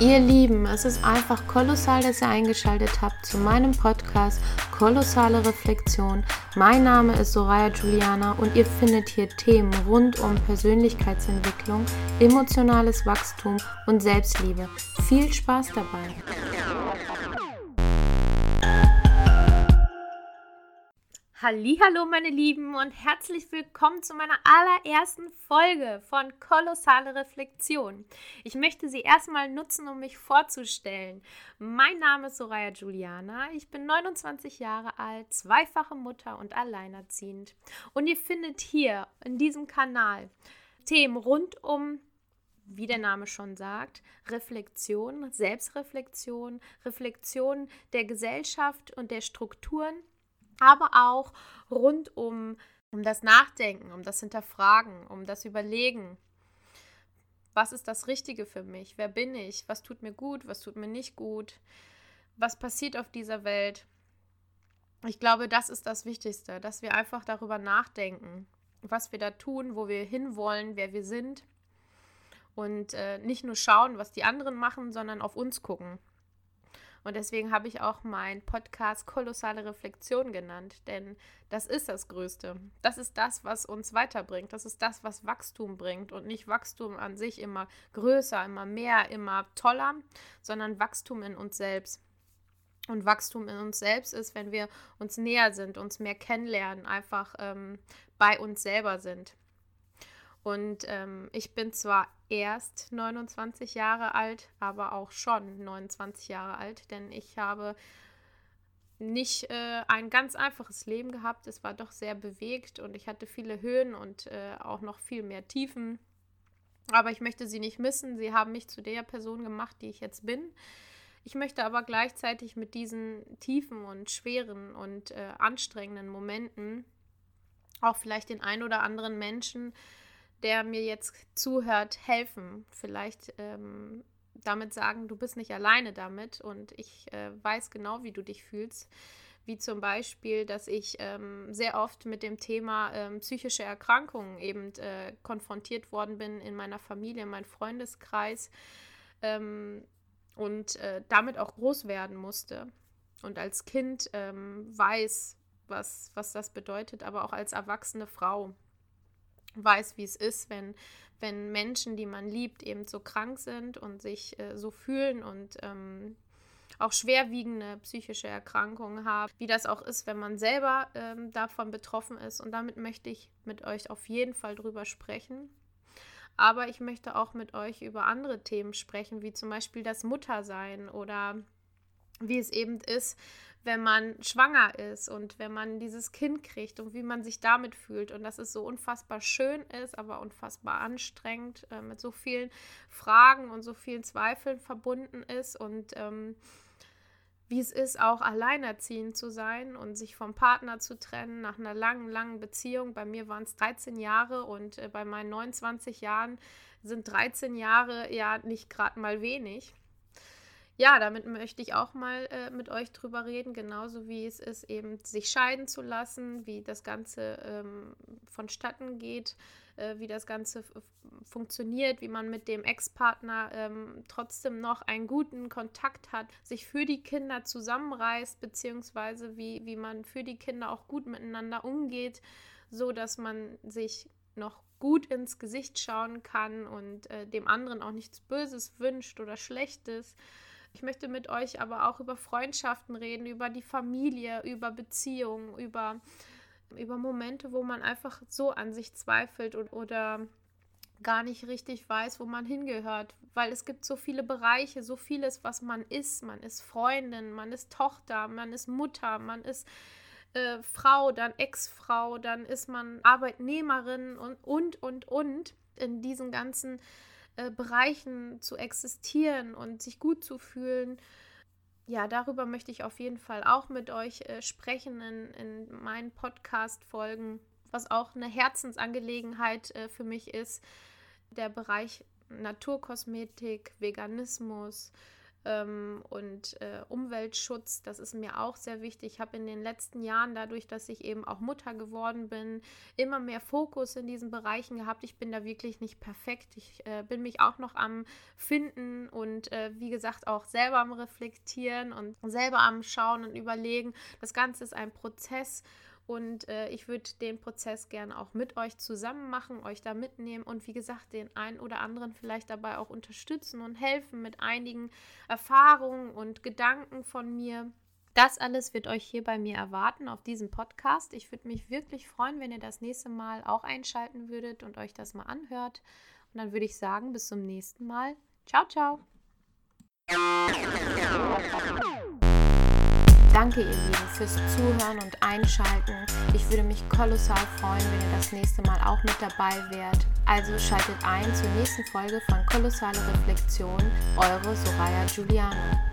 Ihr Lieben, es ist einfach kolossal, dass ihr eingeschaltet habt zu meinem Podcast Kolossale Reflexion. Mein Name ist Soraya Juliana und ihr findet hier Themen rund um Persönlichkeitsentwicklung, emotionales Wachstum und Selbstliebe. Viel Spaß dabei! Hallo meine Lieben und herzlich willkommen zu meiner allerersten Folge von Kolossale Reflexion. Ich möchte sie erstmal nutzen, um mich vorzustellen. Mein Name ist Soraya Juliana, ich bin 29 Jahre alt, zweifache Mutter und alleinerziehend. Und ihr findet hier in diesem Kanal Themen rund um wie der Name schon sagt, Reflexion, Selbstreflexion, Reflexion der Gesellschaft und der Strukturen aber auch rund um, um das Nachdenken, um das Hinterfragen, um das Überlegen. Was ist das Richtige für mich? Wer bin ich? Was tut mir gut? Was tut mir nicht gut? Was passiert auf dieser Welt? Ich glaube, das ist das Wichtigste, dass wir einfach darüber nachdenken, was wir da tun, wo wir hinwollen, wer wir sind. Und äh, nicht nur schauen, was die anderen machen, sondern auf uns gucken. Und deswegen habe ich auch meinen Podcast Kolossale Reflexion genannt, denn das ist das Größte. Das ist das, was uns weiterbringt. Das ist das, was Wachstum bringt und nicht Wachstum an sich immer größer, immer mehr, immer toller, sondern Wachstum in uns selbst. Und Wachstum in uns selbst ist, wenn wir uns näher sind, uns mehr kennenlernen, einfach ähm, bei uns selber sind. Und ähm, ich bin zwar erst 29 Jahre alt, aber auch schon 29 Jahre alt, denn ich habe nicht äh, ein ganz einfaches Leben gehabt. Es war doch sehr bewegt und ich hatte viele Höhen und äh, auch noch viel mehr Tiefen. Aber ich möchte sie nicht missen. Sie haben mich zu der Person gemacht, die ich jetzt bin. Ich möchte aber gleichzeitig mit diesen tiefen und schweren und äh, anstrengenden Momenten auch vielleicht den ein oder anderen Menschen der mir jetzt zuhört, helfen. Vielleicht ähm, damit sagen, du bist nicht alleine damit und ich äh, weiß genau, wie du dich fühlst. Wie zum Beispiel, dass ich ähm, sehr oft mit dem Thema ähm, psychische Erkrankungen eben äh, konfrontiert worden bin in meiner Familie, in meinem Freundeskreis ähm, und äh, damit auch groß werden musste. Und als Kind ähm, weiß, was, was das bedeutet, aber auch als erwachsene Frau weiß, wie es ist, wenn, wenn Menschen, die man liebt, eben so krank sind und sich äh, so fühlen und ähm, auch schwerwiegende psychische Erkrankungen haben, wie das auch ist, wenn man selber ähm, davon betroffen ist. Und damit möchte ich mit euch auf jeden Fall drüber sprechen. Aber ich möchte auch mit euch über andere Themen sprechen, wie zum Beispiel das Muttersein oder wie es eben ist, wenn man schwanger ist und wenn man dieses Kind kriegt und wie man sich damit fühlt und dass es so unfassbar schön ist, aber unfassbar anstrengend, äh, mit so vielen Fragen und so vielen Zweifeln verbunden ist und ähm, wie es ist, auch alleinerziehend zu sein und sich vom Partner zu trennen nach einer langen, langen Beziehung. Bei mir waren es 13 Jahre und äh, bei meinen 29 Jahren sind 13 Jahre ja nicht gerade mal wenig ja, damit möchte ich auch mal äh, mit euch drüber reden, genauso wie es ist, eben sich scheiden zu lassen, wie das Ganze ähm, vonstatten geht, äh, wie das Ganze funktioniert, wie man mit dem Ex-Partner ähm, trotzdem noch einen guten Kontakt hat, sich für die Kinder zusammenreißt, beziehungsweise wie, wie man für die Kinder auch gut miteinander umgeht, so dass man sich noch gut ins Gesicht schauen kann und äh, dem anderen auch nichts Böses wünscht oder Schlechtes. Ich möchte mit euch aber auch über Freundschaften reden, über die Familie, über Beziehungen, über, über Momente, wo man einfach so an sich zweifelt und, oder gar nicht richtig weiß, wo man hingehört, weil es gibt so viele Bereiche, so vieles, was man ist. Man ist Freundin, man ist Tochter, man ist Mutter, man ist äh, Frau, dann Ex-Frau, dann ist man Arbeitnehmerin und, und, und, und. In diesen ganzen äh, Bereichen zu existieren und sich gut zu fühlen. Ja, darüber möchte ich auf jeden Fall auch mit euch äh, sprechen in, in meinen Podcast-Folgen, was auch eine Herzensangelegenheit äh, für mich ist. Der Bereich Naturkosmetik, Veganismus, ähm, und äh, Umweltschutz. Das ist mir auch sehr wichtig. Ich habe in den letzten Jahren, dadurch, dass ich eben auch Mutter geworden bin, immer mehr Fokus in diesen Bereichen gehabt. Ich bin da wirklich nicht perfekt. Ich äh, bin mich auch noch am Finden und äh, wie gesagt auch selber am Reflektieren und selber am Schauen und Überlegen. Das Ganze ist ein Prozess und äh, ich würde den Prozess gerne auch mit euch zusammen machen, euch da mitnehmen und wie gesagt, den einen oder anderen vielleicht dabei auch unterstützen und helfen mit einigen Erfahrungen und Gedanken von mir. Das alles wird euch hier bei mir erwarten auf diesem Podcast. Ich würde mich wirklich freuen, wenn ihr das nächste Mal auch einschalten würdet und euch das mal anhört. Und dann würde ich sagen, bis zum nächsten Mal. Ciao, ciao. Danke, ihr Lieben, fürs Zuhören und Einschalten. Ich würde mich kolossal freuen, wenn ihr das nächste Mal auch mit dabei wärt. Also schaltet ein zur nächsten Folge von Kolossale Reflexion. Eure Soraya Giuliano.